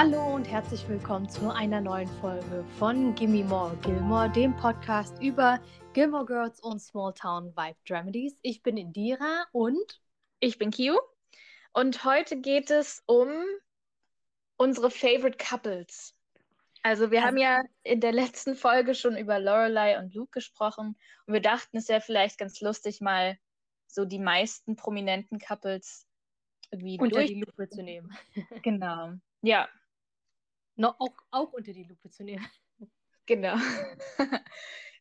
Hallo und herzlich willkommen zu einer neuen Folge von Gimme More Gilmore, dem Podcast über Gilmore Girls und Small Town Vibe Dramedies. Ich bin Indira und ich bin Kiu und heute geht es um unsere Favorite Couples. Also wir also, haben ja in der letzten Folge schon über Lorelei und Luke gesprochen und wir dachten, es wäre vielleicht ganz lustig, mal so die meisten prominenten Couples irgendwie unter durch die Lupe zu nehmen. genau. Ja. No, auch, auch unter die Lupe zu nehmen. Genau.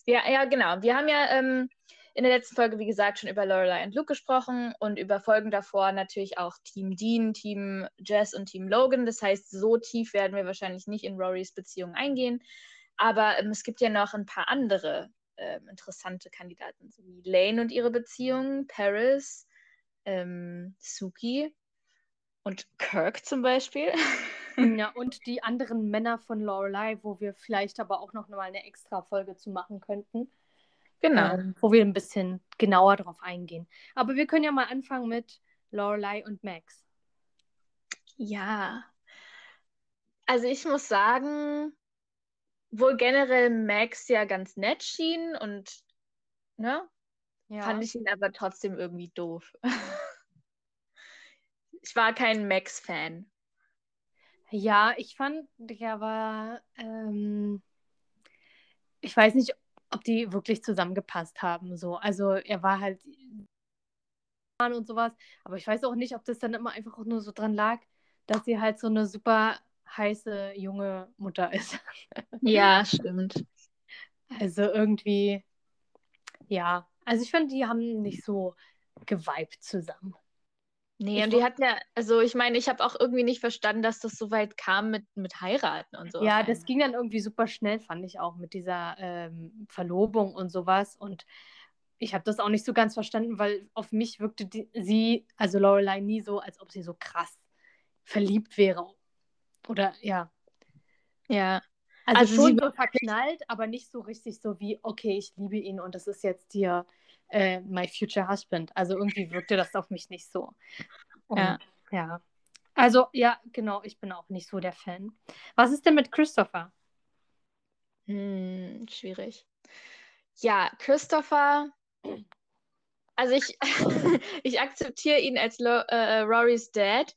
ja, ja, genau. Wir haben ja ähm, in der letzten Folge, wie gesagt, schon über Lorelei und Luke gesprochen und über Folgen davor natürlich auch Team Dean, Team Jess und Team Logan. Das heißt, so tief werden wir wahrscheinlich nicht in Rorys Beziehung eingehen. Aber ähm, es gibt ja noch ein paar andere ähm, interessante Kandidaten, so wie Lane und ihre Beziehung, Paris, ähm, Suki und Kirk zum Beispiel. Ja, und die anderen Männer von Lorelei, wo wir vielleicht aber auch noch mal eine extra Folge zu machen könnten. Genau. Ähm, wo wir ein bisschen genauer drauf eingehen. Aber wir können ja mal anfangen mit Lorelei und Max. Ja. Also ich muss sagen, wohl generell Max ja ganz nett schien und ne, ja. fand ich ihn aber trotzdem irgendwie doof. ich war kein Max-Fan. Ja, ich fand, der war, ähm, ich weiß nicht, ob die wirklich zusammengepasst haben. So. Also er war halt und sowas, aber ich weiß auch nicht, ob das dann immer einfach auch nur so dran lag, dass sie halt so eine super heiße junge Mutter ist. Ja, stimmt. Also irgendwie, ja. Also ich fand, die haben nicht so geweibt zusammen. Nee, ich und die hat ja, also ich meine, ich habe auch irgendwie nicht verstanden, dass das so weit kam mit, mit heiraten und so. Ja, das ging dann irgendwie super schnell, fand ich auch, mit dieser ähm, Verlobung und sowas. Und ich habe das auch nicht so ganz verstanden, weil auf mich wirkte die, sie, also Lorelei, nie so, als ob sie so krass verliebt wäre. Oder ja. Ja. Also, also schon so verknallt, aber nicht so richtig so wie, okay, ich liebe ihn und das ist jetzt hier äh, My Future Husband. Also irgendwie wirkte das auf mich nicht so. Und, ja. ja. Also ja, genau, ich bin auch nicht so der Fan. Was ist denn mit Christopher? Hm, schwierig. Ja, Christopher, also ich, ich akzeptiere ihn als Lo äh, Rorys Dad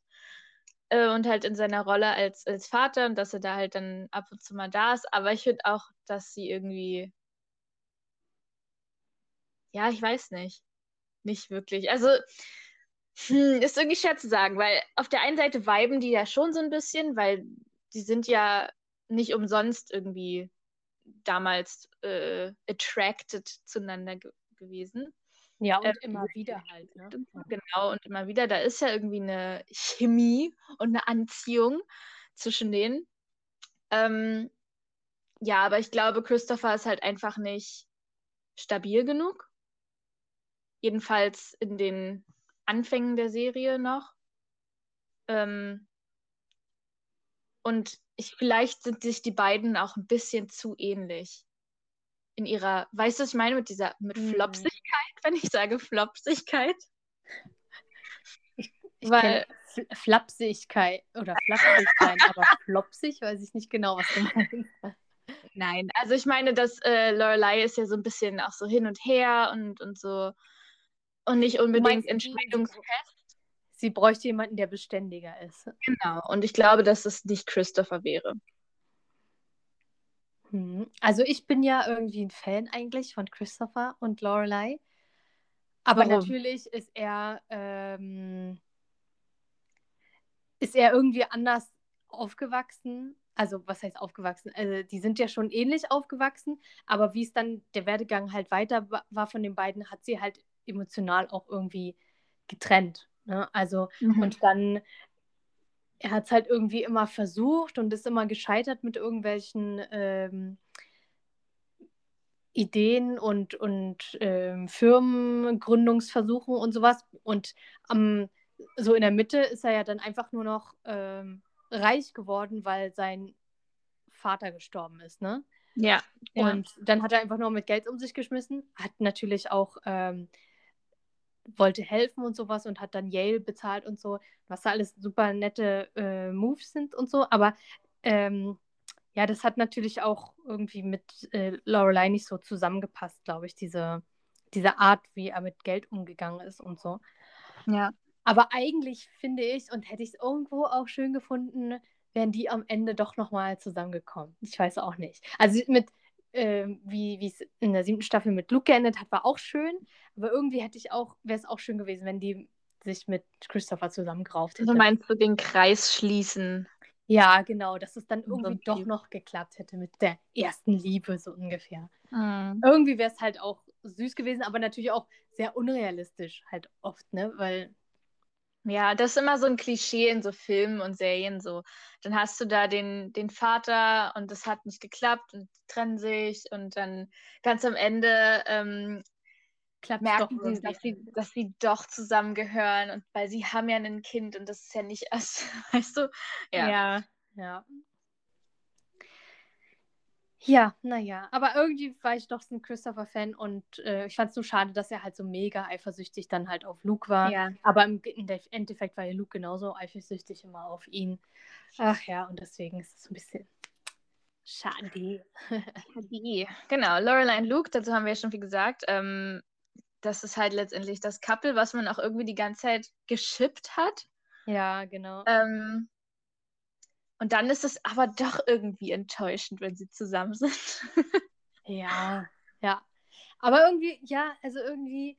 äh, und halt in seiner Rolle als, als Vater und dass er da halt dann ab und zu mal da ist. Aber ich finde auch, dass sie irgendwie ja, ich weiß nicht. Nicht wirklich. Also, hm, ist irgendwie schwer zu sagen, weil auf der einen Seite viben die ja schon so ein bisschen, weil die sind ja nicht umsonst irgendwie damals äh, attracted zueinander ge gewesen. Ja, und äh, immer wieder halt. Ne? Genau, und immer wieder. Da ist ja irgendwie eine Chemie und eine Anziehung zwischen denen. Ähm, ja, aber ich glaube, Christopher ist halt einfach nicht stabil genug. Jedenfalls in den Anfängen der Serie noch. Ähm, und ich, vielleicht sind sich die beiden auch ein bisschen zu ähnlich. In ihrer, weißt du, was ich meine mit dieser, mit hm. Flopsigkeit, wenn ich sage Flopsigkeit? Ich, ich Weil, Flapsigkeit oder Flapsigkeit, aber flopsig weiß ich nicht genau, was du meinst. Nein, also ich meine, dass äh, Lorelei ist ja so ein bisschen auch so hin und her und, und so und nicht unbedingt entscheidungsfest. Sie bräuchte jemanden, der beständiger ist. Genau. Und ich glaube, dass es nicht Christopher wäre. Hm. Also ich bin ja irgendwie ein Fan eigentlich von Christopher und Lorelei. Aber Warum? natürlich ist er ähm, ist er irgendwie anders aufgewachsen. Also was heißt aufgewachsen? Also die sind ja schon ähnlich aufgewachsen, aber wie es dann der Werdegang halt weiter war von den beiden, hat sie halt emotional auch irgendwie getrennt. Ne? Also, mhm. und dann, er hat es halt irgendwie immer versucht und ist immer gescheitert mit irgendwelchen ähm, Ideen und, und ähm, Firmengründungsversuchen und sowas. Und am, so in der Mitte ist er ja dann einfach nur noch ähm, reich geworden, weil sein Vater gestorben ist, ne? Ja. Und ja. dann hat er einfach nur mit Geld um sich geschmissen, hat natürlich auch ähm, wollte helfen und sowas und hat dann Yale bezahlt und so, was da alles super nette äh, Moves sind und so. Aber ähm, ja, das hat natürlich auch irgendwie mit äh, Lorelei nicht so zusammengepasst, glaube ich, diese, diese Art, wie er mit Geld umgegangen ist und so. Ja. Aber eigentlich finde ich, und hätte ich es irgendwo auch schön gefunden, wären die am Ende doch nochmal zusammengekommen. Ich weiß auch nicht. Also mit, äh, wie es in der siebten Staffel mit Luke geendet hat, war auch schön. Aber irgendwie hätte ich auch, wäre es auch schön gewesen, wenn die sich mit Christopher zusammengerauft hätte. Also meinst du den Kreis schließen? Ja, genau, dass es dann irgendwie so doch noch geklappt hätte mit der ersten Liebe, so ungefähr. Mhm. Irgendwie wäre es halt auch süß gewesen, aber natürlich auch sehr unrealistisch halt oft, ne? Weil ja, das ist immer so ein Klischee in so Filmen und Serien so. Dann hast du da den, den Vater und das hat nicht geklappt und die trennen sich und dann ganz am Ende ähm, merken sie, dass sie, dass sie doch zusammengehören und weil sie haben ja ein Kind und das ist ja nicht erst, weißt du? Ja, ja. ja. Ja, naja, aber irgendwie war ich doch so ein Christopher-Fan und äh, ich fand es so schade, dass er halt so mega eifersüchtig dann halt auf Luke war. Ja. Aber im Endeffekt war ja Luke genauso eifersüchtig immer auf ihn. Ach ja, und deswegen ist es so ein bisschen schade. schade. genau, Lorelei und Luke, dazu haben wir ja schon viel gesagt. Ähm, das ist halt letztendlich das Couple, was man auch irgendwie die ganze Zeit geschippt hat. Ja, genau. Ähm, und dann ist es aber doch irgendwie enttäuschend, wenn sie zusammen sind. ja, ja. Aber irgendwie, ja, also irgendwie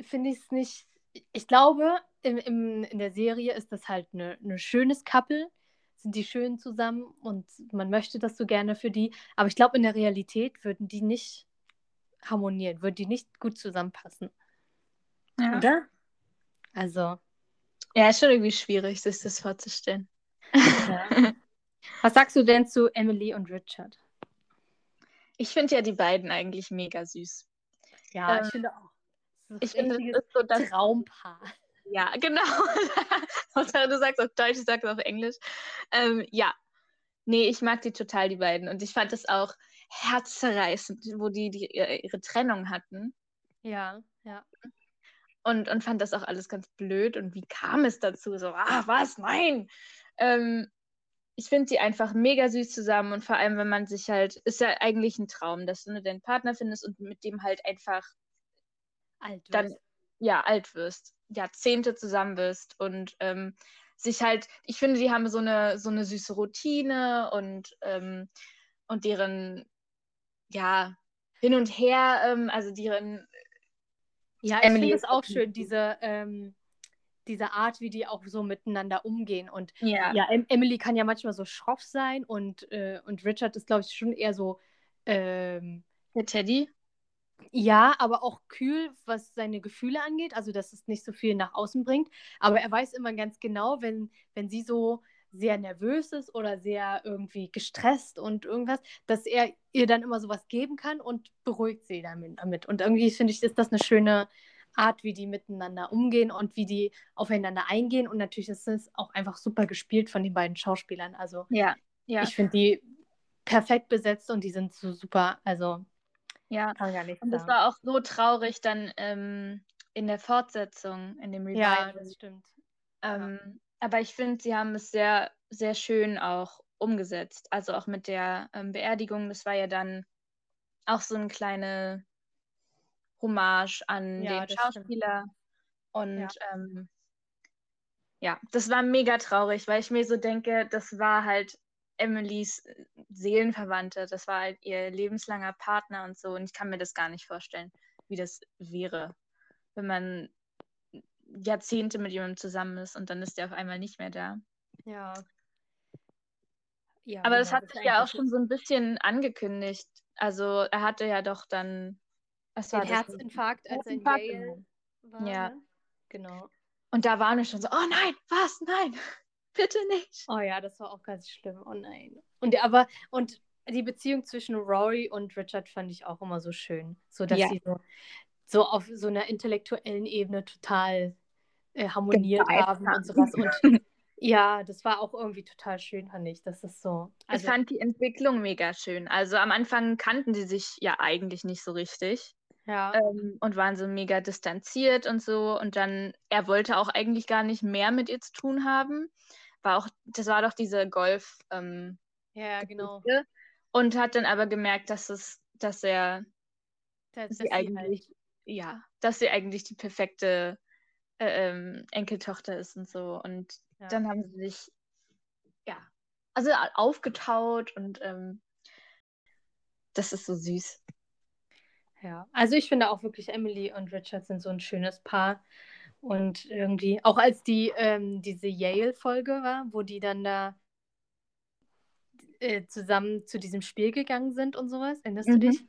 finde ich es nicht. Ich glaube, im, im, in der Serie ist das halt ein ne, ne schönes Couple, sind die schön zusammen und man möchte das so gerne für die. Aber ich glaube, in der Realität würden die nicht harmonieren, würden die nicht gut zusammenpassen. Ja. Oder? Also. Ja, ist schon irgendwie schwierig, sich das vorzustellen. Ja. Was sagst du denn zu Emily und Richard? Ich finde ja die beiden eigentlich mega süß. Ja, ähm, ich finde auch. Ich finde, das ist so das Traumpaar. Ja, genau. du sagst auf Deutsch, ich sag's auf Englisch. Ähm, ja. Nee, ich mag die total, die beiden. Und ich fand es auch herzzerreißend, wo die, die ihre Trennung hatten. Ja, ja. Und, und fand das auch alles ganz blöd. Und wie kam es dazu? So, ah, was? Nein! Ähm, ich finde sie einfach mega süß zusammen und vor allem, wenn man sich halt, ist ja eigentlich ein Traum, dass du deinen Partner findest und mit dem halt einfach alt wirst. dann ja alt wirst, Jahrzehnte zusammen wirst und ähm, sich halt, ich finde, die haben so eine so eine süße Routine und ähm, und deren ja hin und her, ähm, also deren ja, ich finde es auch schön, diese ähm, diese Art, wie die auch so miteinander umgehen. Und ja, ja em Emily kann ja manchmal so schroff sein und, äh, und Richard ist, glaube ich, schon eher so. Ähm, Der Teddy? Ja, aber auch kühl, was seine Gefühle angeht, also dass es nicht so viel nach außen bringt. Aber er weiß immer ganz genau, wenn, wenn sie so sehr nervös ist oder sehr irgendwie gestresst und irgendwas, dass er ihr dann immer sowas geben kann und beruhigt sie damit. Und irgendwie finde ich, ist das eine schöne Art, wie die miteinander umgehen und wie die aufeinander eingehen. Und natürlich ist es auch einfach super gespielt von den beiden Schauspielern. Also ja, ja. ich finde die perfekt besetzt und die sind so super. Also ja, kann gar nicht Und es war auch so traurig dann ähm, in der Fortsetzung, in dem Revival. Ja, das stimmt. Ähm, ja. Aber ich finde, sie haben es sehr, sehr schön auch umgesetzt. Also auch mit der ähm, Beerdigung, das war ja dann auch so eine kleine Hommage an ja, den Schauspieler. Stimmt. Und ja. Ähm, ja, das war mega traurig, weil ich mir so denke, das war halt Emilys äh, Seelenverwandte, das war halt ihr lebenslanger Partner und so. Und ich kann mir das gar nicht vorstellen, wie das wäre, wenn man Jahrzehnte mit jemandem zusammen ist und dann ist der auf einmal nicht mehr da. Ja. ja Aber das hat sich ja auch schon so ein bisschen angekündigt. Also er hatte ja doch dann was den? Herzinfarkt, als er in Yale war. Ja. Ne? Genau. Und da waren wir schon so, oh nein, was? Nein, bitte nicht. Oh ja, das war auch ganz schlimm. Oh nein. Und aber, und die Beziehung zwischen Rory und Richard fand ich auch immer so schön. So, dass ja. sie so, so auf so einer intellektuellen Ebene total äh, harmoniert haben und sowas. Und ja, das war auch irgendwie total schön, fand ich. Das ist so. Also, ich fand die Entwicklung mega schön. Also am Anfang kannten sie sich ja eigentlich nicht so richtig. Ja. ähm, und waren so mega distanziert und so. Und dann, er wollte auch eigentlich gar nicht mehr mit ihr zu tun haben. War auch, das war doch diese Golf, ähm, ja, genau. Und hat dann aber gemerkt, dass es, dass er Dass, dass sie sie eigentlich, halt, ja, dass sie eigentlich die perfekte äh, ähm, Enkeltochter ist und so. Und Ja. dann haben sie sich, ja, also aufgetaut und ähm, das ist so süß. Ja. Also ich finde auch wirklich Emily und Richard sind so ein schönes Paar. Und irgendwie, auch als die ähm, diese Yale-Folge war, wo die dann da äh, zusammen zu diesem Spiel gegangen sind und sowas, erinnerst du Mhm. dich?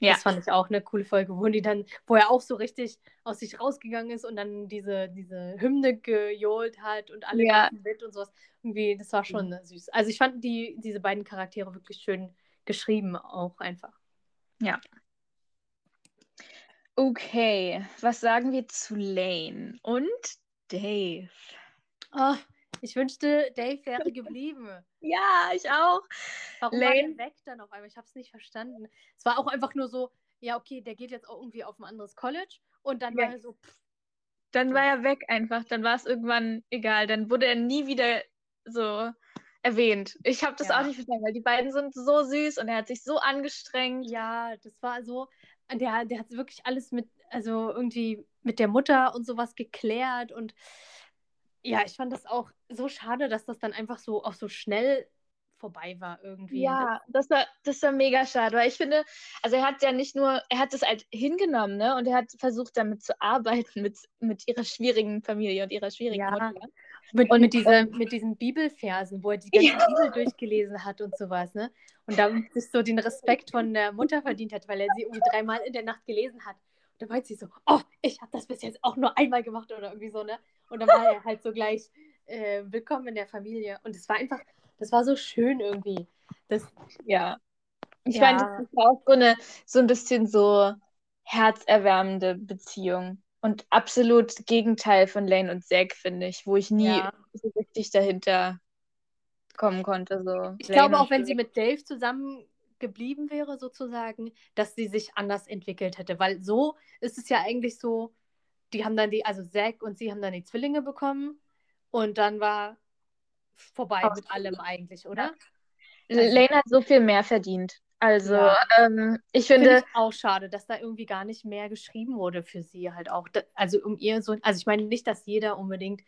Ja. Das fand ich auch eine coole Folge, wo die dann, wo er auch so richtig aus sich rausgegangen ist und dann diese, diese Hymne gejohlt hat und alle Ja. mit und sowas. Irgendwie, das war schon äh, süß. Also ich fand die, diese beiden Charaktere wirklich schön geschrieben, auch einfach. Okay, was sagen wir zu Lane und Dave? Oh, ich wünschte, Dave wäre geblieben. Ja, ich auch. Warum war Lane- der weg dann auf einmal? Ich habe es nicht verstanden. Es war auch einfach nur so, ja, okay, der geht jetzt auch irgendwie auf ein anderes College und dann Ja. war er so, pff, Dann war er weg einfach. Dann war es irgendwann egal. Dann wurde er nie wieder so erwähnt. Ich habe das Ja. auch nicht verstanden, weil die beiden sind so süß und er hat sich so angestrengt. Ja, das war so, der, der hat wirklich alles mit, also irgendwie mit der Mutter und sowas geklärt und ja, ich fand das auch so schade, dass das dann einfach so auch so schnell vorbei war irgendwie. Ja, das war, das war mega schade, weil ich finde, also er hat ja nicht nur, er hat das halt hingenommen, ne? Und er hat versucht, damit zu arbeiten, mit, mit ihrer schwierigen Familie und ihrer schwierigen Ja. Mutter. Mit, Und, mit, diese, ähm, mit diesen Bibelversen, wo er die ganze Ja. Bibel durchgelesen hat und sowas, ne? Und damit sich so den Respekt von der Mutter verdient hat, weil er sie irgendwie dreimal in der Nacht gelesen hat. Und dann meint sie so, oh, ich habe das bis jetzt auch nur einmal gemacht oder irgendwie so, ne? Und dann war er halt so gleich äh, willkommen in der Familie. Und es war einfach, das war so schön irgendwie. Das, Ja. Ich Ja. fand, das war auch so eine, so ein bisschen so herzerwärmende Beziehung. Und absolut Gegenteil von Lane und Zack, finde ich, wo ich nie Ja. so richtig dahinter kommen konnte. So. ich Lane glaube auch, wenn sie mit Dave zusammen geblieben wäre, sozusagen, dass sie sich anders entwickelt hätte. Weil so ist es ja eigentlich so, die haben dann die, also Zack und sie haben dann die Zwillinge bekommen und dann war vorbei Aus- mit allem eigentlich, oder? Lane hat so viel mehr verdient. Also, Ja. ähm, ich Finde finde, ich auch schade, dass da irgendwie gar nicht mehr geschrieben wurde für sie halt auch. Also um ihr so, also ich meine nicht, dass jeder unbedingt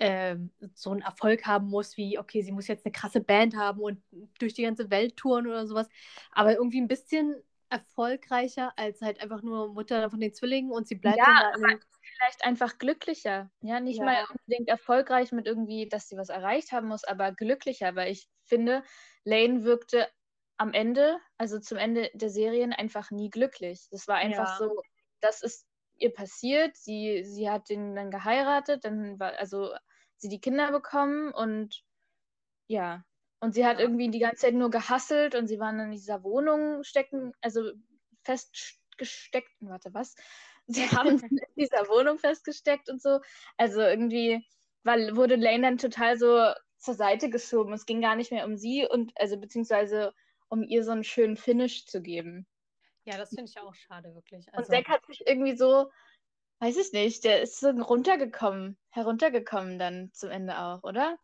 ähm, so einen Erfolg haben muss, wie, okay, sie muss jetzt eine krasse Band haben und durch die ganze Welt touren oder sowas, aber irgendwie ein bisschen erfolgreicher als halt einfach nur Mutter von den Zwillingen und sie bleibt Ja, dann vielleicht einfach glücklicher. Ja, nicht Ja. mal unbedingt erfolgreich mit irgendwie, dass sie was erreicht haben muss, aber glücklicher, weil ich finde, Lane wirkte am Ende, also zum Ende der Serien, einfach nie glücklich. Das war einfach Ja. so, das ist ihr passiert, sie, sie hat den dann geheiratet, dann war, also sie die Kinder bekommen und ja. Und sie hat Ja. irgendwie die ganze Zeit nur gehasselt und sie waren in dieser Wohnung stecken, also festgesteckt, warte, was? Sie haben in dieser Wohnung festgesteckt und so. Also irgendwie weil, wurde Lane dann total so zur Seite geschoben. Es ging gar nicht mehr um sie und also beziehungsweise um ihr so einen schönen Finish zu geben. ja, das finde ich auch schade, wirklich. Und Also, Zack hat sich irgendwie so, weiß ich nicht, der ist so runtergekommen, heruntergekommen dann zum Ende auch, oder?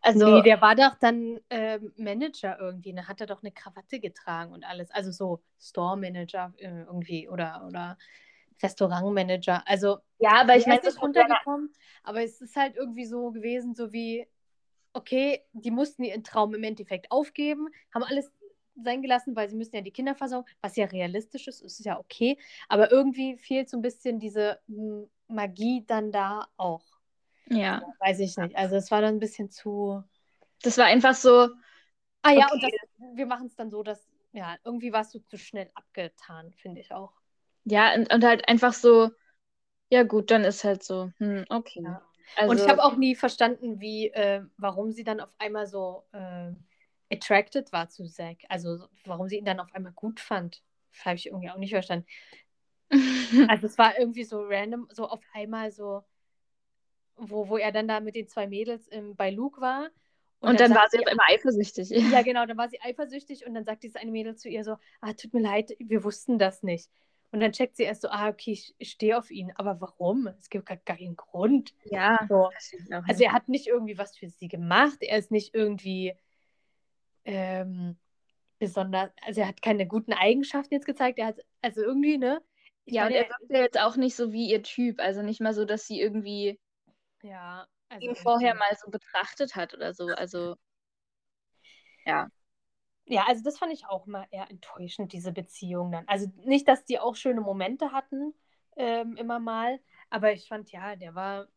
Also, nee, der war doch dann ähm, Manager irgendwie, da hat er doch eine Krawatte getragen und alles, also so Store-Manager äh, irgendwie oder, oder Restaurantmanager, also ja, aber ich meine, ist von seiner- runtergekommen, aber es ist halt irgendwie so gewesen, so wie, okay, die mussten ihren Traum im Endeffekt aufgeben, haben alles sein gelassen, weil sie müssen ja die Kinder versorgen, was ja realistisch ist, ist ja okay, aber irgendwie fehlt so ein bisschen diese m, Magie dann da auch. ja, Weiß ich nicht. Also es war dann ein bisschen zu. das war einfach so, Ah ja, Okay. und das, wir machen es dann so, dass, ja, irgendwie warst du zu schnell abgetan, finde ich auch. ja, und, und halt einfach so, ja gut, dann ist halt so, hm, okay. Ja. Also, Und ich habe auch nie verstanden, wie, äh, warum sie dann auf einmal so äh, attracted war zu Zack. Also warum sie ihn dann auf einmal gut fand. Habe ich irgendwie auch nicht verstanden. Also es war irgendwie so random, so auf einmal so, wo, wo er dann da mit den zwei Mädels im, bei Luke war. und dann war sagt sie auf einmal eifersüchtig. Ja, genau, dann war sie eifersüchtig und dann sagt dieses eine Mädel zu ihr so, ah, tut mir leid, wir wussten das nicht. Und dann checkt sie erst so, ah, okay, ich, ich stehe auf ihn. Aber warum? Es gibt gar, gar keinen Grund. Ja. So. Also er hat nicht irgendwie was für sie gemacht. Er ist nicht irgendwie ähm, besonders, also er hat keine guten Eigenschaften jetzt gezeigt. Er hat, also irgendwie, ne? Ich ja, meine, und er wirkt ja jetzt auch nicht so wie ihr Typ. Also nicht mal so, dass sie irgendwie ja, also ihn vorher mal so betrachtet hat oder so. Also ja. Ja, also das fand ich auch mal eher enttäuschend, diese Beziehung dann. Also nicht, dass die auch schöne Momente hatten, ähm, immer mal, aber ich fand, ja, der war,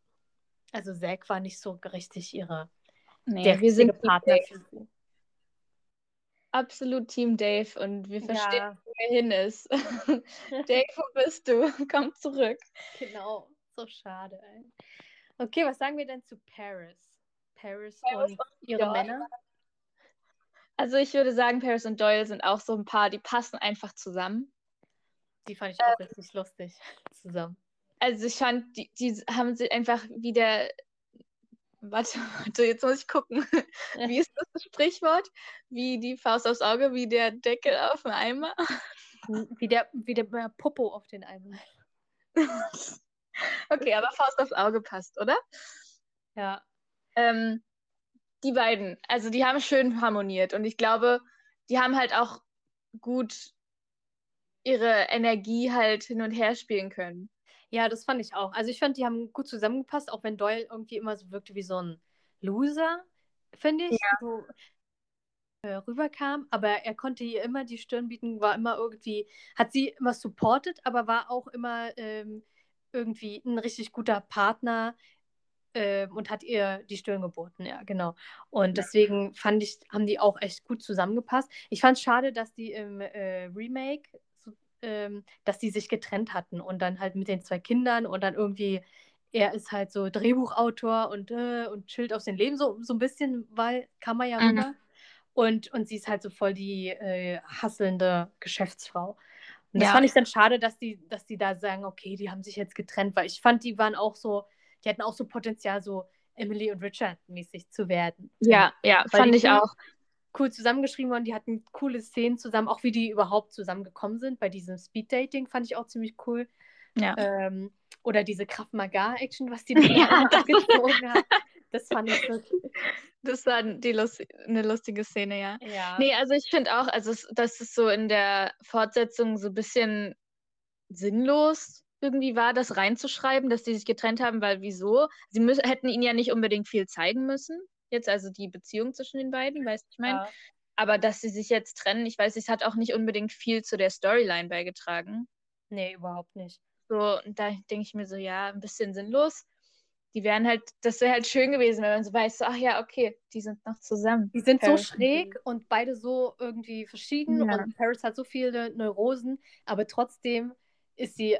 also Zack war nicht so richtig ihre, nee, der sind Partner für sie. Absolut Team Dave und wir verstehen, ja. wo er hin ist. Dave, wo bist du? Komm zurück. Genau, so schade. Ey. Okay, was sagen wir denn zu Paris? Paris, Paris und, und ihre Doyle. Männer? Also ich würde sagen, Paris und Doyle sind auch so ein paar, die passen einfach zusammen. Die fand ich auch äh, richtig lustig zusammen. Also ich fand, die, die haben sie einfach wieder. Warte, warte, jetzt muss ich gucken. Wie ist das Sprichwort? Wie die Faust aufs Auge, wie der Deckel auf dem Eimer? Wie der, wie der Popo auf den Eimer. okay, aber Faust aufs Auge passt, oder? Ja. Ähm, die beiden, also die haben schön harmoniert und ich glaube, die haben halt auch gut ihre Energie halt hin und her spielen können. Ja, das fand ich auch. Also ich fand, die haben gut zusammengepasst, auch wenn Doyle irgendwie immer so wirkte wie so ein Loser, finde ich. Ja. So äh, rüberkam, aber er konnte ihr immer die Stirn bieten, war immer irgendwie, hat sie immer supported, aber war auch immer ähm, irgendwie ein richtig guter Partner, äh, und hat ihr die Stirn geboten, ja, genau. Und deswegen fand ich, haben die auch echt gut zusammengepasst. Ich fand es schade, dass die im äh, Remake, ähm, dass die sich getrennt hatten und dann halt mit den zwei Kindern und dann irgendwie, er ist halt so Drehbuchautor und, äh, und chillt auf sein Leben, so, so ein bisschen, weil kam er ja mhm. rüber. Und, und sie ist halt so voll die äh, hasselnde Geschäftsfrau. Und das ja. fand ich dann schade, dass die, dass die da sagen, okay, die haben sich jetzt getrennt, weil ich fand, die waren auch so, die hatten auch so Potenzial, so Emily und Richard mäßig zu werden. Ja, ja, Weil fand ich auch. Cool zusammengeschrieben worden, die hatten coole Szenen zusammen, auch wie die überhaupt zusammengekommen sind. Bei diesem Speed-Dating fand ich auch ziemlich cool. Ja. Ähm, oder diese Kraft Maga-Action, was die da ja. gezogen hat. Das fand ich so. Das war die Lust eine lustige Szene, ja. ja. Nee, also ich finde auch, also das ist so in der Fortsetzung so ein bisschen sinnlos irgendwie war, das reinzuschreiben, dass die sich getrennt haben, weil wieso? Sie hätten ihnen ja nicht unbedingt viel zeigen müssen. Jetzt also die Beziehung zwischen den beiden, weißt du, ich meine. Ja. Aber dass sie sich jetzt trennen, ich weiß, es hat auch nicht unbedingt viel zu der Storyline beigetragen. Nee, überhaupt nicht. So, und da denke ich mir so, ja, ein bisschen sinnlos. Die wären halt, das wäre halt schön gewesen, wenn man so weiß, so, ach ja, okay, die sind noch zusammen. Die sind Paris so schräg und beide so irgendwie verschieden ja. und Paris hat so viele Neurosen, aber trotzdem ist sie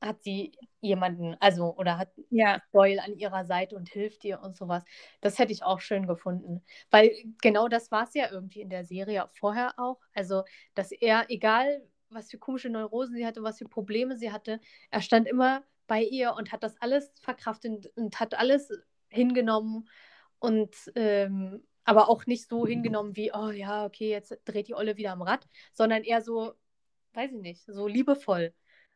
hat sie jemanden, also oder hat ja. Doyle an ihrer Seite und hilft ihr und sowas. Das hätte ich auch schön gefunden. Weil genau das war es ja irgendwie in der Serie vorher auch. Also, dass er, egal was für komische Neurosen sie hatte, was für Probleme sie hatte, er stand immer bei ihr und hat das alles verkraftet und hat alles hingenommen und ähm, aber auch nicht so hingenommen wie, oh ja, okay, jetzt dreht die Olle wieder am Rad, sondern eher so, weiß ich nicht, so liebevoll.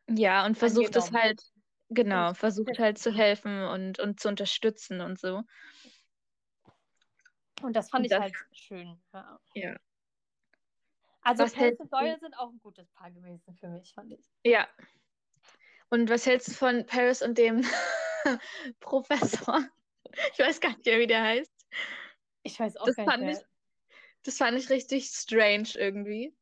Ja, und versucht es halt, genau, versucht halt zu helfen und, und zu unterstützen und so. Und das fand und ich das, halt schön. Ja. ja. Also Pelz und Doyle sind auch ein gutes Paar gewesen für mich, fand ich. Ja. Und was hältst du von Paris und dem Professor? Ich weiß gar nicht mehr, wie der heißt. Ich weiß auch das gar nicht. Ich, das fand ich richtig strange irgendwie.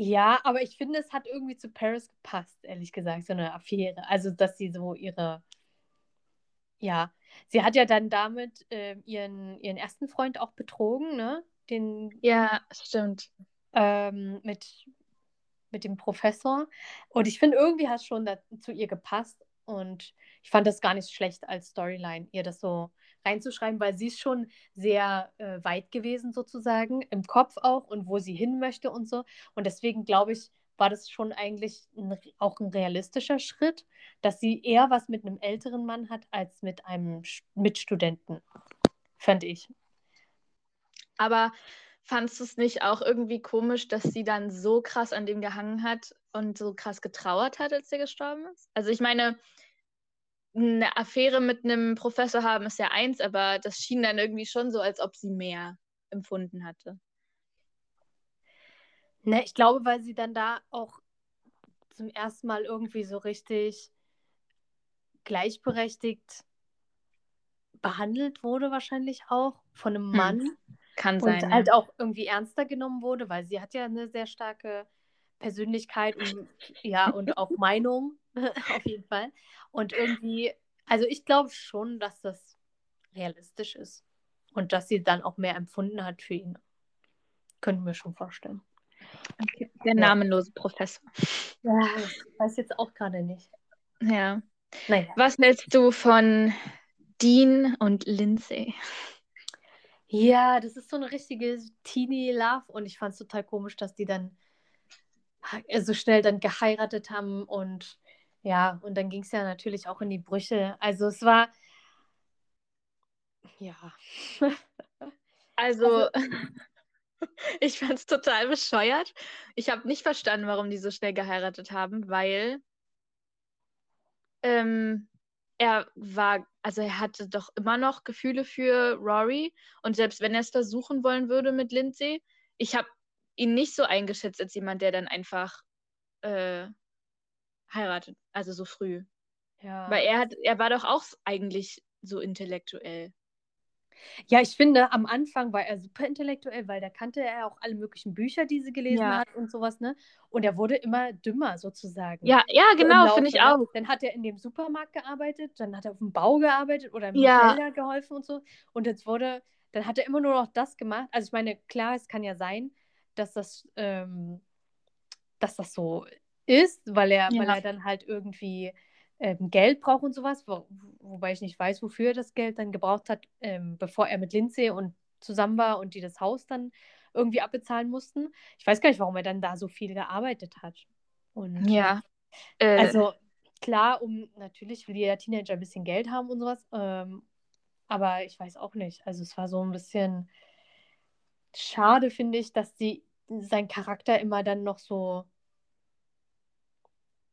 Ja, aber ich finde, es hat irgendwie zu Paris gepasst, ehrlich gesagt, so eine Affäre. Also, dass sie so ihre. Ja, sie hat ja dann damit äh, ihren, ihren ersten Freund auch betrogen, ne? Den, ja, stimmt. Ähm, mit, mit dem Professor. Und ich finde, irgendwie hat es schon da, zu ihr gepasst. Und ich fand das gar nicht schlecht als Storyline, ihr das so reinzuschreiben, weil sie ist schon sehr äh, weit gewesen sozusagen, im Kopf auch und wo sie hin möchte und so. Und deswegen glaube ich, war das schon eigentlich ein, auch ein realistischer Schritt, dass sie eher was mit einem älteren Mann hat als mit einem Mitstudenten, fand ich. Aber fandst du es nicht auch irgendwie komisch, dass sie dann so krass an dem gehangen hat und so krass getrauert hat, als er gestorben ist? Also ich meine, eine Affäre mit einem Professor haben ist ja eins, aber das schien dann irgendwie schon so, als ob sie mehr empfunden hatte. Ne, ich glaube, weil sie dann da auch zum ersten Mal irgendwie so richtig gleichberechtigt behandelt wurde, wahrscheinlich auch von einem hm. Mann. Hm. Kann sein. Und halt auch irgendwie ernster genommen wurde, weil sie hat ja eine sehr starke Persönlichkeit und ja, und auch Meinung, auf jeden Fall. Und irgendwie, also ich glaube schon, dass das realistisch ist. Und dass sie dann auch mehr empfunden hat für ihn. Könnten wir schon vorstellen. Okay. Der namenlose Professor. Ja, ich weiß jetzt auch gerade nicht. Ja. Naja. Was hältst du von Dean und Lindsay? Ja, das ist so eine richtige Teenie-Love und ich fand es total komisch, dass die dann so schnell dann geheiratet haben und ja, und dann ging es ja natürlich auch in die Brüche. Also es war, ja. Also, also ich fand es total bescheuert. Ich habe nicht verstanden, warum die so schnell geheiratet haben, weil ähm, er war, also er hatte doch immer noch Gefühle für Rory und selbst wenn er es versuchen wollen würde mit Lindsay, ich habe ihn nicht so eingeschätzt als jemand, der dann einfach äh, heiratet, also so früh. Ja. Weil er hat, er war doch auch eigentlich so intellektuell. Ja, ich finde, am Anfang war er super intellektuell, weil da kannte er auch alle möglichen Bücher, die sie gelesen ja. hat und sowas, ne? Und er wurde immer dümmer sozusagen. Ja, ja, genau, finde ich auch. Dann hat er in dem Supermarkt gearbeitet, dann hat er auf dem Bau gearbeitet oder im ja. Hotel geholfen und so. Und jetzt wurde, dann hat er immer nur noch das gemacht. Also ich meine, klar, es kann ja sein, dass das, ähm, dass das so ist, weil er, ja. weil er dann halt irgendwie ähm, Geld braucht und sowas, wo, wobei ich nicht weiß, wofür er das Geld dann gebraucht hat, ähm, bevor er mit Lindsay und zusammen war und die das Haus dann irgendwie abbezahlen mussten. Ich weiß gar nicht, warum er dann da so viel gearbeitet hat. Und, ja. Äh, also klar, um natürlich will jeder Teenager ein bisschen Geld haben und sowas, ähm, aber ich weiß auch nicht. Also es war so ein bisschen schade, finde ich, dass die sein Charakter immer dann noch so,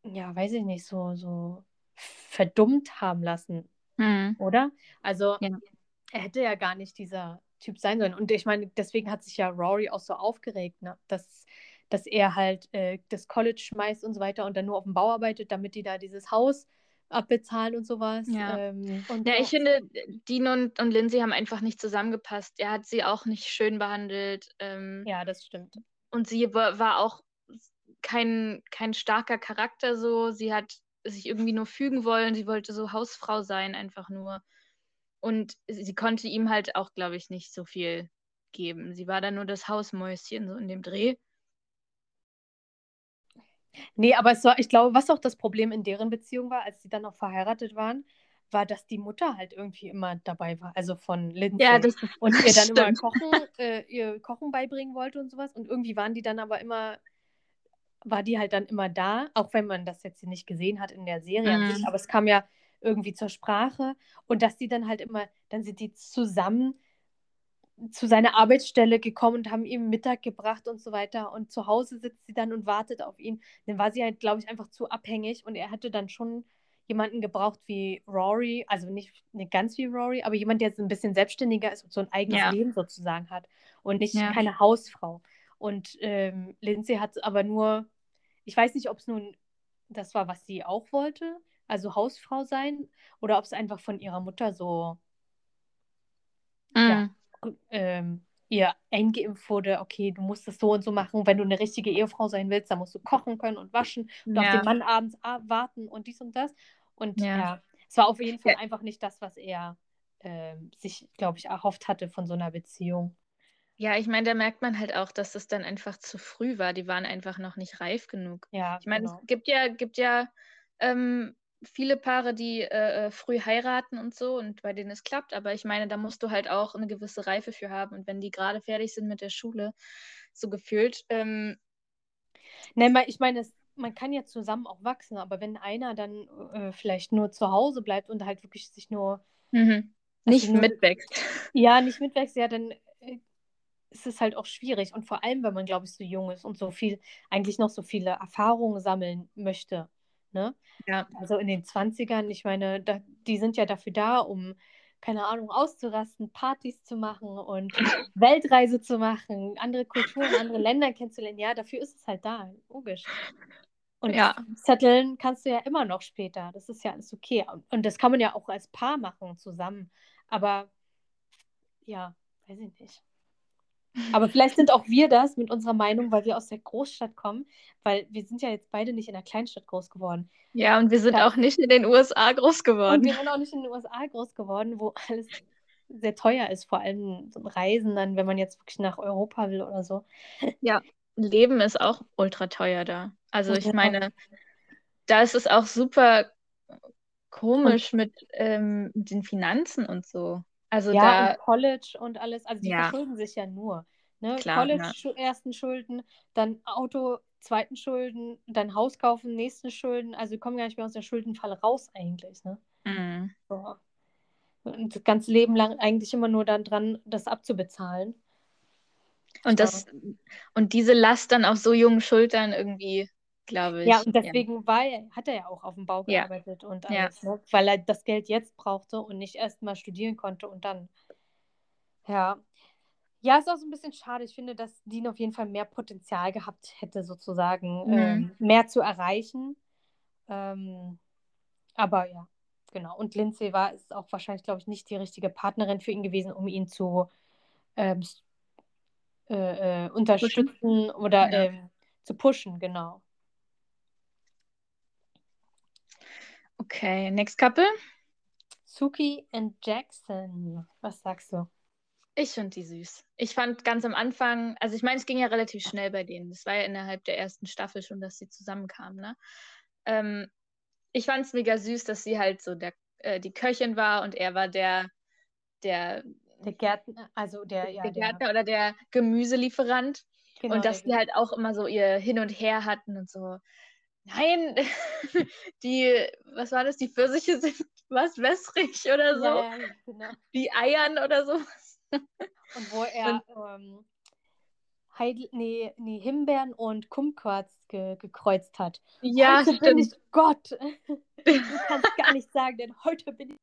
ja, weiß ich nicht, so, so verdummt haben lassen, mhm. oder? Also ja. er hätte ja gar nicht dieser Typ sein sollen. Und ich meine, deswegen hat sich ja Rory auch so aufgeregt, ne? dass, dass er halt äh, das College schmeißt und so weiter und dann nur auf dem Bau arbeitet, damit die da dieses Haus abbezahlen und sowas. Ja, ähm, und ja ich finde, Dean und, und Lindsay haben einfach nicht zusammengepasst. Er hat sie auch nicht schön behandelt. Ähm, ja, das stimmt. Und sie war, war auch kein, kein starker Charakter so. Sie hat sich irgendwie nur fügen wollen. Sie wollte so Hausfrau sein, einfach nur. Und sie konnte ihm halt auch, glaube ich, nicht so viel geben. Sie war dann nur das Hausmäuschen so in dem Dreh. Nee, aber es war, ich glaube, was auch das Problem in deren Beziehung war, als sie dann noch verheiratet waren, war, dass die Mutter halt irgendwie immer dabei war, also von Lindsay. Ja, das, und ihr dann stimmt. immer Kochen, äh, ihr Kochen beibringen wollte und sowas. Und irgendwie waren die dann aber immer war die halt dann immer da, auch wenn man das jetzt nicht gesehen hat in der Serie mhm. sich, aber es kam ja irgendwie zur Sprache und dass die dann halt immer, dann sind die zusammen zu seiner Arbeitsstelle gekommen und haben ihm Mittag gebracht und so weiter und zu Hause sitzt sie dann und wartet auf ihn. Dann war sie halt, glaube ich, einfach zu abhängig und er hatte dann schon jemanden gebraucht wie Rory, also nicht, nicht ganz wie Rory, aber jemand, der so ein bisschen selbstständiger ist und so ein eigenes ja. Leben sozusagen hat und nicht ja. keine Hausfrau. Und ähm, Lindsay hat aber nur ich weiß nicht, ob es nun das war, was sie auch wollte, also Hausfrau sein, oder ob es einfach von ihrer Mutter so mm. ja, ähm, ihr eingeimpft wurde, okay, du musst das so und so machen, wenn du eine richtige Ehefrau sein willst, dann musst du kochen können und waschen und ja. auf den Mann abends warten und dies und das. Und ja, ja es war auf jeden Fall einfach nicht das, was er äh, sich, glaube ich, erhofft hatte von so einer Beziehung. Ja, ich meine, da merkt man halt auch, dass es dann einfach zu früh war. Die waren einfach noch nicht reif genug. Ja, ich meine, genau. es gibt ja, gibt ja ähm, viele Paare, die äh, äh, früh heiraten und so und bei denen es klappt, aber ich meine, da musst du halt auch eine gewisse Reife für haben. Und wenn die gerade fertig sind mit der Schule, so gefühlt. Ähm, Nein, ich meine, es, man kann ja zusammen auch wachsen, aber wenn einer dann äh, vielleicht nur zu Hause bleibt und halt wirklich sich nur mhm. nicht nur, mitwächst. Ja, nicht mitwächst, ja, dann ist es halt auch schwierig. Und vor allem, wenn man, glaube ich, so jung ist und so viel, eigentlich noch so viele Erfahrungen sammeln möchte. Ne? Ja. Also in den 20ern, ich meine, da, die sind ja dafür da, um, keine Ahnung, auszurasten, Partys zu machen und Weltreise zu machen, andere Kulturen, andere Länder kennenzulernen. Ja, dafür ist es halt da, logisch. Und Ja. zetteln kannst du ja immer noch später. Das ist ja alles okay. Und, und das kann man ja auch als Paar machen zusammen. Aber ja, weiß ich nicht. Aber vielleicht sind auch wir das mit unserer Meinung, weil wir aus der Großstadt kommen, weil wir sind ja jetzt beide nicht in der Kleinstadt groß geworden. Ja, und wir sind Ja. auch nicht in den USA groß Und geworden. wir sind auch nicht in den USA groß geworden, wo alles sehr teuer ist, vor allem Reisen dann, wenn man jetzt wirklich nach Europa will oder so. Ja, Leben ist auch ultra teuer da. Also ich meine, da ist es auch super komisch mit, ähm, mit den Finanzen und so. Also Ja, da, und College und alles, also die Ja. verschulden sich ja nur. Ne? Klar, College ja. ersten Schulden, dann Auto zweiten Schulden, dann Haus kaufen, nächsten Schulden. Also wir kommen gar nicht mehr aus der Schuldenfalle raus eigentlich. Ne? mm, So. Und das ganze Leben lang eigentlich immer nur dann dran, das abzubezahlen. und das, und diese Last dann auf so jungen Schultern irgendwie, glaube ich. Ja, und deswegen war er, hat er ja auch auf dem Bau Ja. gearbeitet und Ja. alles, ne? weil er das Geld jetzt brauchte und nicht erst mal studieren konnte und dann. Ja. Ja, ist auch so ein bisschen schade. Ich finde, dass Dean auf jeden Fall mehr Potenzial gehabt hätte, sozusagen, Mhm. ähm, mehr zu erreichen. Ähm, aber ja, genau. Und Lindsay war ist auch wahrscheinlich, glaube ich, nicht die richtige Partnerin für ihn gewesen, um ihn zu ähm, äh, äh, unterstützen oder Ja. ähm, zu pushen, genau. Okay, next couple. Suki und Jackson. Was sagst du? Ich finde die süß. Ich fand ganz am Anfang, also ich meine, es ging ja relativ schnell bei denen. Das war ja innerhalb der ersten Staffel schon, dass sie zusammenkamen, ne? Ähm, ich fand es mega süß, dass sie halt so der, äh, die Köchin war und er war der, der, Der Gärtner, also der, ja, der der, Gärtner oder der Gemüselieferant. genau, und dass der, die halt auch immer so ihr Hin und Her hatten und so. Nein, die, was war das? Die Pfirsiche sind was wässrig oder so. ja, ja, genau. Die Eiern oder so. Und wo er ähm, Heidel, nee, nee, Himbeeren und Kumquats ge gekreuzt hat. Ja, heute bin stimmt. ich Gott. Du kannst gar nicht sagen, denn heute bin ich.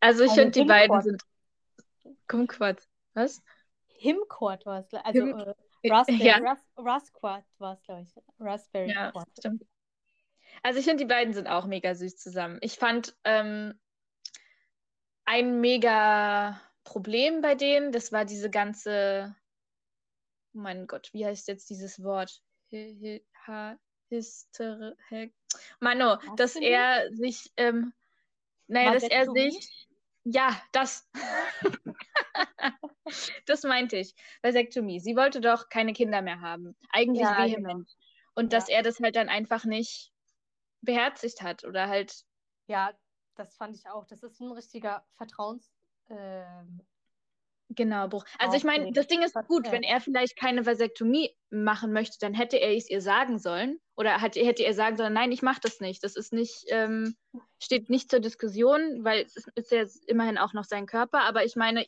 Also ich Also finde, die beiden sind Kumquats. Was? Himquat war es, also Him- äh, Raspberry, Ja. Ras Rasquat war es, glaube ich. Raspberry Ja, stimmt. Also ich finde, die beiden sind auch mega süß zusammen. Ich fand ähm, ein mega Problem bei denen, das war diese ganze, oh mein Gott, wie heißt jetzt dieses Wort? Hi- hi- ha- Hyster he- Mano, dass er sich, ähm, naja, dass er sich, ja, das. das meinte ich. Vasektomie. Sie wollte doch keine Kinder mehr haben. Eigentlich Ja, genau. vehement. Und dass Ja. er das halt dann einfach nicht beherzigt hat oder halt, Ja, das fand ich auch. Das ist ein richtiger Vertrauens. Ähm, genau, Bruch. Also ich meine, das Ding ist gut, wenn er vielleicht keine Vasektomie machen möchte, dann hätte er es ihr sagen sollen. Oder hat, hätte er sagen sollen, nein, ich mache das nicht. Das ist nicht, ähm, steht nicht zur Diskussion, weil es ist ja immerhin auch noch sein Körper. Aber ich meine,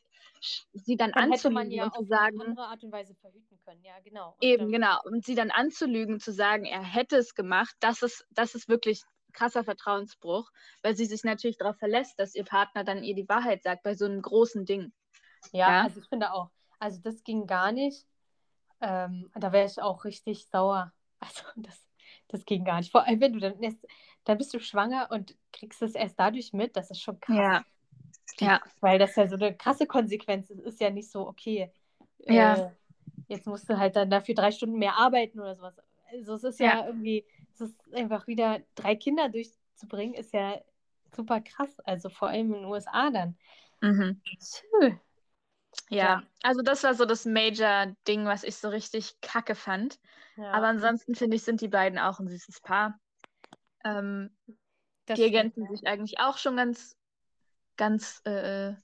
sie dann, dann anzulügen ja und zu sagen, andere Art und Weise verhüten können. Ja, genau. Und, Eben, genau. Und sie dann anzulügen, zu sagen, er hätte es gemacht, das ist, das ist wirklich krasser Vertrauensbruch, weil sie sich natürlich darauf verlässt, dass ihr Partner dann ihr die Wahrheit sagt bei so einem großen Ding. Ja, Ja. also ich finde auch. Also das ging gar nicht. Ähm, da wäre ich auch richtig sauer. Also das, das ging gar nicht. Vor allem, wenn du dann erst, dann bist du schwanger und kriegst es erst dadurch mit, das ist schon krass. Ja. Ja. Weil das ja so eine krasse Konsequenz ist. Ist ja nicht so, okay, Ja. äh, jetzt musst du halt dann dafür drei Stunden mehr arbeiten oder sowas. Also es ist ja, Ja. irgendwie, es ist einfach wieder drei Kinder durchzubringen, ist ja super krass. Also vor allem in den USA dann. Mhm. Tschö. Ja. Also das war so das Major-Ding, was ich so richtig kacke fand. Ja, Aber ansonsten finde ich, sind die beiden auch ein süßes Paar. Ähm, das die ergänzen sich eigentlich auch schon ganz, ganz äh,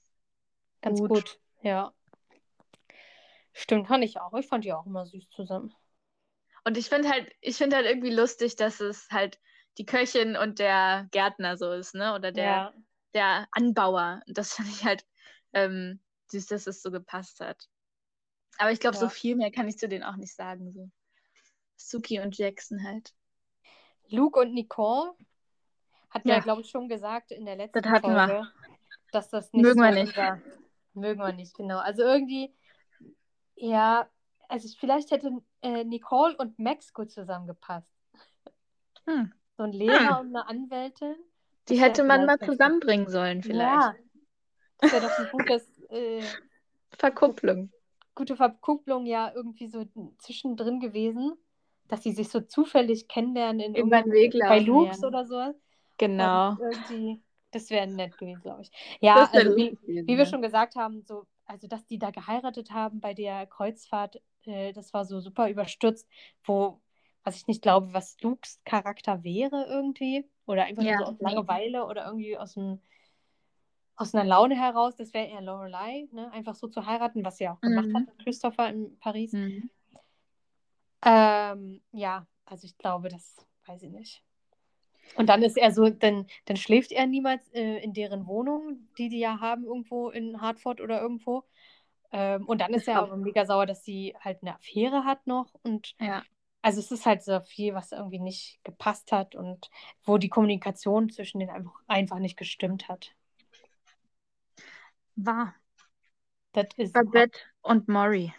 Ganz gut. gut. ja. Stimmt, fand ich auch. Ich fand die auch immer süß zusammen. Und ich finde halt, ich finde halt irgendwie lustig, dass es halt die Köchin und der Gärtner so ist, ne? Oder der, Ja, der Anbauer. Und das finde ich halt, ähm, süß, dass es so gepasst hat. Aber ich glaube, Ja. so viel mehr kann ich zu denen auch nicht sagen. So. Suki und Jackson halt. Luke und Nicole hatten wir, Ja. ja, glaube ich, schon gesagt in der letzten wir. Folge, dass das nicht Mögen so wir nicht. unser- mögen wir nicht, genau. Also irgendwie, ja, also ich- vielleicht hätte äh, Nicole und Max gut zusammengepasst. Hm. So ein Lehrer und eine Anwältin. Die Das hätte man mal zusammenbringen sollen, vielleicht. Ja, das wäre doch ein gutes, äh, Verkupplung. gute Verkupplung ja irgendwie so zwischendrin gewesen, dass sie sich so zufällig kennenlernen in Über den irgendeinem- Weg bei laufen. Loops ja. oder so. Genau. Das wäre nett gewesen, glaube ich. Ja, also wie, gewesen, wie wir schon gesagt haben, so, also dass die da geheiratet haben bei der Kreuzfahrt, äh, das war so super überstürzt, wo, was ich nicht glaube, was Lukes Charakter wäre irgendwie. Oder einfach Ja, nur so aus. Langeweile oder irgendwie aus dem aus einer Laune heraus, das wäre eher Lorelei, ne? einfach so zu heiraten, was sie auch gemacht Mhm. hat, Christopher in Paris. Mhm. Ähm, ja, also ich glaube, das weiß ich nicht. Und dann ist er so, dann, dann schläft er niemals äh, in deren Wohnung, die die ja haben, irgendwo in Hartford oder irgendwo. Ähm, und dann ist er aber mega sauer, dass sie halt eine Affäre hat noch. Und Ja. also es ist halt so viel, was irgendwie nicht gepasst hat und wo die Kommunikation zwischen denen einfach, einfach nicht gestimmt hat. War. Das ist Babette und Maury.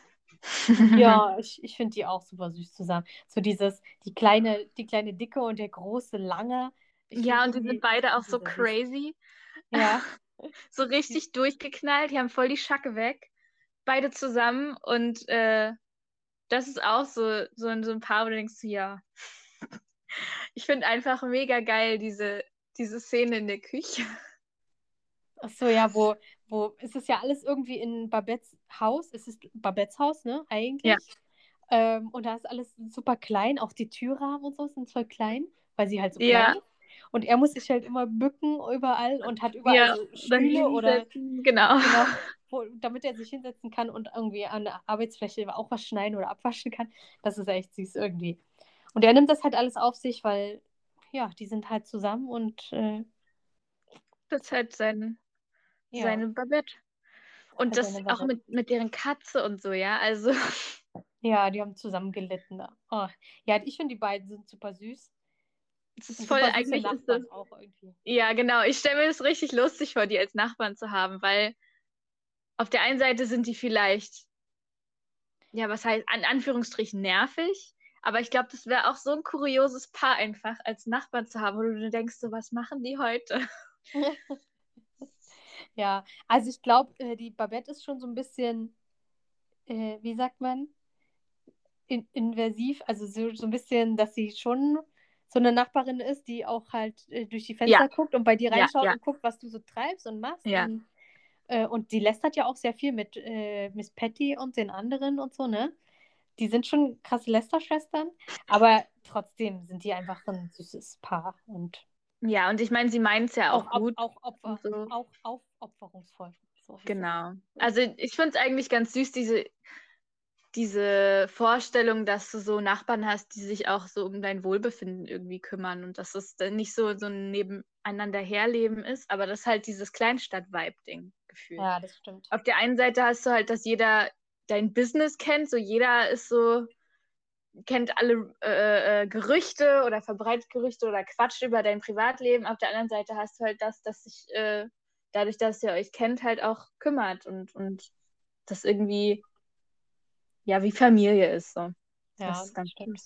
Ja, ich, ich finde die auch super süß zusammen. So dieses, die kleine, die kleine Dicke und der große Lange. Ich Ja, und die sind beide auch so süß. crazy. Ja, So richtig durchgeknallt. Die haben voll die Schacke weg. Beide zusammen. Und äh, das ist auch so, so, ein, so ein Paar, wo du denkst, ja. Ich finde einfach mega geil, diese, diese Szene in der Küche. ach so, ja, wo, wo, es ist ja alles irgendwie in Babettes Haus. Es ist Babettes Haus, ne, eigentlich. Ja. Ähm, und da ist alles super klein, auch die Türrahmen und so sind voll klein, weil sie halt so Ja. klein ist. Und er muss sich halt immer bücken überall und hat überall Ja, so Stühle oder. Genau. Genau, wo, damit er sich hinsetzen kann und irgendwie an der Arbeitsfläche auch was schneiden oder abwaschen kann. Das ist echt süß irgendwie. Und er nimmt das halt alles auf sich, weil, ja, die sind halt zusammen und äh, Das ist halt sein, ja. seine Babette. Und das auch mit, mit deren Katze und so, ja. Also, ja, die haben zusammen gelitten. Oh. Ja, ich finde, die beiden sind super süß. es ist Und voll, eigentlich ist das. auch irgendwie. Ja, genau. Ich stelle mir das richtig lustig vor, die als Nachbarn zu haben, weil auf der einen Seite sind die vielleicht, ja, was heißt, an Anführungsstrichen nervig, aber ich glaube, das wäre auch so ein kurioses Paar einfach als Nachbarn zu haben, wo du denkst, so, was machen die heute? Ja, also ich glaube, äh, die Babette ist schon so ein bisschen, äh, wie sagt man, in inversiv, also so, so ein bisschen, dass sie schon so eine Nachbarin ist, die auch halt äh, durch die Fenster Ja. guckt und bei dir Ja, reinschaut ja. und guckt, was du so treibst und machst. Ja. Und, äh, und die lästert ja auch sehr viel mit äh, Miss Patty und den anderen und so, ne? Die sind schon krasse Lästerschwestern, aber trotzdem sind die einfach ein süßes Paar und Ja, und ich meine, sie meint es ja auch, auch, gut. auch, Opfer, und so. auch aufopferungsvoll. So. Genau. Also ich finde es eigentlich ganz süß, diese, diese Vorstellung, dass du so Nachbarn hast, die sich auch so um dein Wohlbefinden irgendwie kümmern und dass es dann nicht so, so ein nebeneinander herleben ist, aber das ist halt dieses Kleinstadt-Vibe-Ding gefühlt. Ja, das stimmt. Auf der einen Seite hast du halt, dass jeder dein Business kennt, so jeder ist so, kennt alle äh, äh, Gerüchte oder verbreitet Gerüchte oder quatscht über dein Privatleben. Auf der anderen Seite hast du halt das, dass sich äh, dadurch, dass ihr euch kennt, halt auch kümmert und, und das irgendwie ja wie Familie ist. So. Ja, das ist ganz stimmt.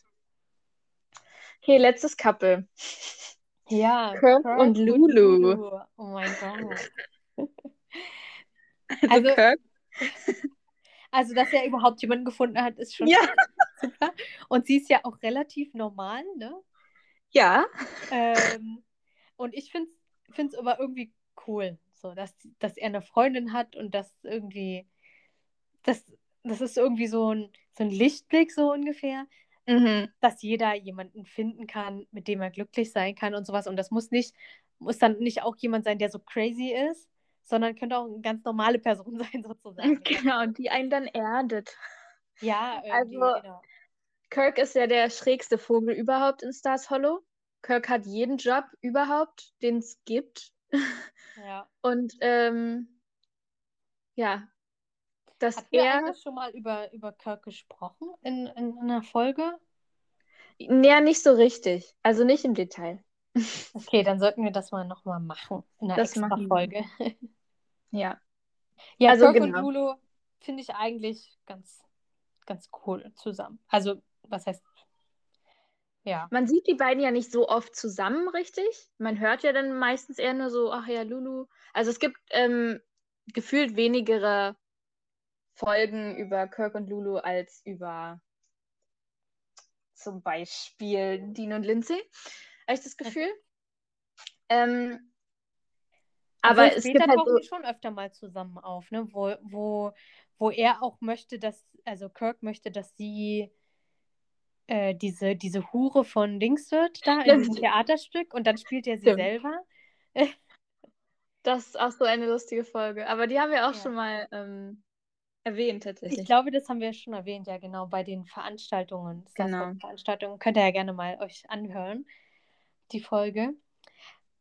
Okay, letztes Couple. Ja, Kirk und Lulu. Oh mein Gott. Also, Also- Kirk. Also, dass er überhaupt jemanden gefunden hat, ist schon Ja. Super. Und sie ist ja auch relativ normal, ne? Ja. Ähm, und ich finde es aber irgendwie cool, so, dass, dass er eine Freundin hat und dass irgendwie, das, das ist irgendwie so ein, so ein Lichtblick, so ungefähr, Mhm. dass jeder jemanden finden kann, mit dem er glücklich sein kann und sowas. Und das muss nicht, muss dann nicht auch jemand sein, der so crazy ist, sondern könnte auch eine ganz normale Person sein, sozusagen. Genau, die einen dann erdet. Ja, irgendwie, Also- genau. Kirk ist ja der schrägste Vogel überhaupt in Stars Hollow. Kirk hat jeden Job überhaupt, den es gibt. Ja. Und ähm, ja, dass Hatten wir er. eigentlich schon mal über, über Kirk gesprochen in, in einer Folge? Ja, nicht so richtig. Also nicht im Detail. Okay, dann sollten wir das mal nochmal machen in einer Das extra wir. Folge. Ja. Ja, Also Kirk genau. und Lulu finde ich eigentlich ganz, ganz cool zusammen. Also, was heißt, ja. Man sieht die beiden ja nicht so oft zusammen, richtig? Man hört ja dann meistens eher nur so, ach ja, Lulu. Also es gibt ähm, gefühlt wenigere Folgen über Kirk und Lulu als über zum Beispiel Dean und Lindsay. Habe ich das Gefühl. Ähm, aber Obwohl es gibt halt tauchen so, die schon öfter mal zusammen auf, ne? Wo, wo, wo er auch möchte, dass, also Kirk möchte, dass sie äh, diese, diese Hure von Dings wird da in diesem Theaterstück und dann spielt er sie Stimmt. selber. das ist auch so eine lustige Folge. Aber die haben wir auch Ja. schon mal ähm, erwähnt, tatsächlich. Ich glaube, das haben wir schon erwähnt, ja, genau, bei den Veranstaltungen, Genau. Veranstaltungen. Könnt ihr ja gerne mal euch anhören, die Folge.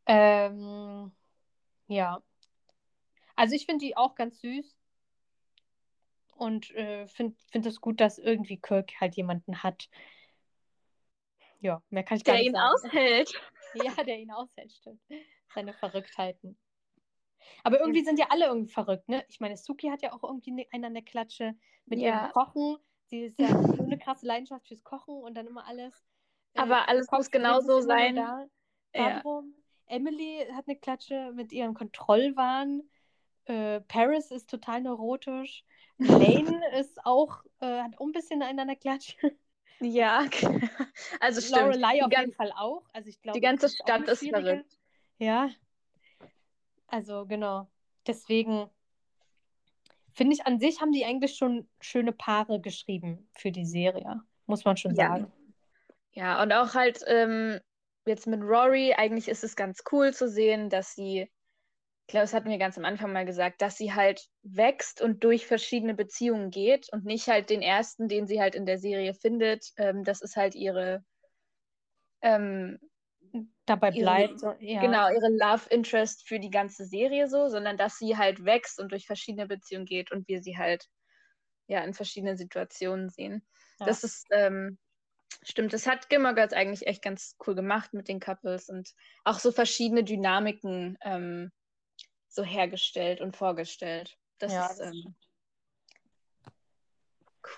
Ähm, ja. Also ich finde die auch ganz süß und äh, finde find es gut, dass irgendwie Kirk halt jemanden hat. Ja, mehr kann ich gar der nicht ihn sagen. aushält. Ja, der ihn aushält, stimmt. Seine Verrücktheiten. Aber irgendwie sind ja alle irgendwie verrückt, ne? Ich meine, Suki hat ja auch irgendwie ne- einen an der Klatsche mit Ja. ihrem Kochen. Sie ist ja so eine krasse Leidenschaft fürs Kochen und dann immer alles. äh, Aber im alles muss genau so sein. Ja. Emily hat eine Klatsche mit ihrem Kontrollwahn. Äh, Paris ist total neurotisch. Lane ist auch, äh, hat auch ein bisschen einen an der Klatsche. Ja, also stimmt. Lorelei Die auf gan- jeden Fall auch. Also ich glaube, die ganze auch Stadt ist verrückt. Ja. Also genau. Deswegen finde ich an sich haben die eigentlich schon schöne Paare geschrieben für die Serie, muss man schon Ja. sagen. Ja, und auch halt ähm, jetzt mit Rory, eigentlich ist es ganz cool zu sehen, dass sie, das hatten wir ganz am Anfang mal gesagt, dass sie halt wächst und durch verschiedene Beziehungen geht und nicht halt den ersten, den sie halt in der Serie findet. Ähm, das ist halt ihre, ähm, Dabei Ihre- bleibt so, ja. genau, ihre Love Interest für die ganze Serie so, sondern dass sie halt wächst und durch verschiedene Beziehungen geht und wir sie halt ja in verschiedenen Situationen sehen. Ja. Das ist, ähm, stimmt, das hat Gilmore Girls eigentlich echt ganz cool gemacht mit den Couples und auch so verschiedene Dynamiken ähm, so hergestellt und vorgestellt. Das Ja, ist ähm,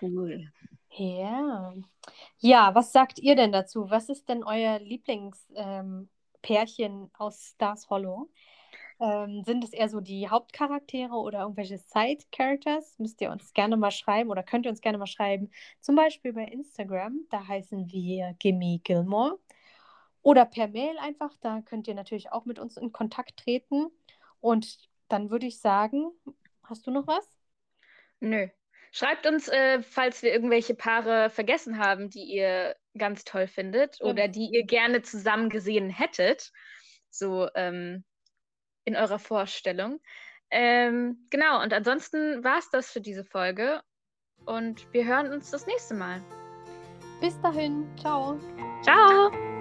cool. Ja. Ja, was sagt ihr denn dazu? Was ist denn euer Lieblingspärchen ähm, aus Stars Hollow? Ähm, sind es eher so die Hauptcharaktere oder irgendwelche Side-Characters? Müsst ihr uns gerne mal schreiben oder könnt ihr uns gerne mal schreiben. Zum Beispiel bei Instagram, da heißen wir Gimme Gilmore. Oder per Mail einfach, da könnt ihr natürlich auch mit uns in Kontakt treten. Und dann würde ich sagen, hast du noch was? Nö. Schreibt uns, äh, falls wir irgendwelche Paare vergessen haben, die ihr ganz toll findet Ja. oder die ihr gerne zusammen gesehen hättet. So ähm, in eurer Vorstellung. Ähm, genau, und ansonsten war es das für diese Folge. Und wir hören uns das nächste Mal. Bis dahin, ciao. Ciao!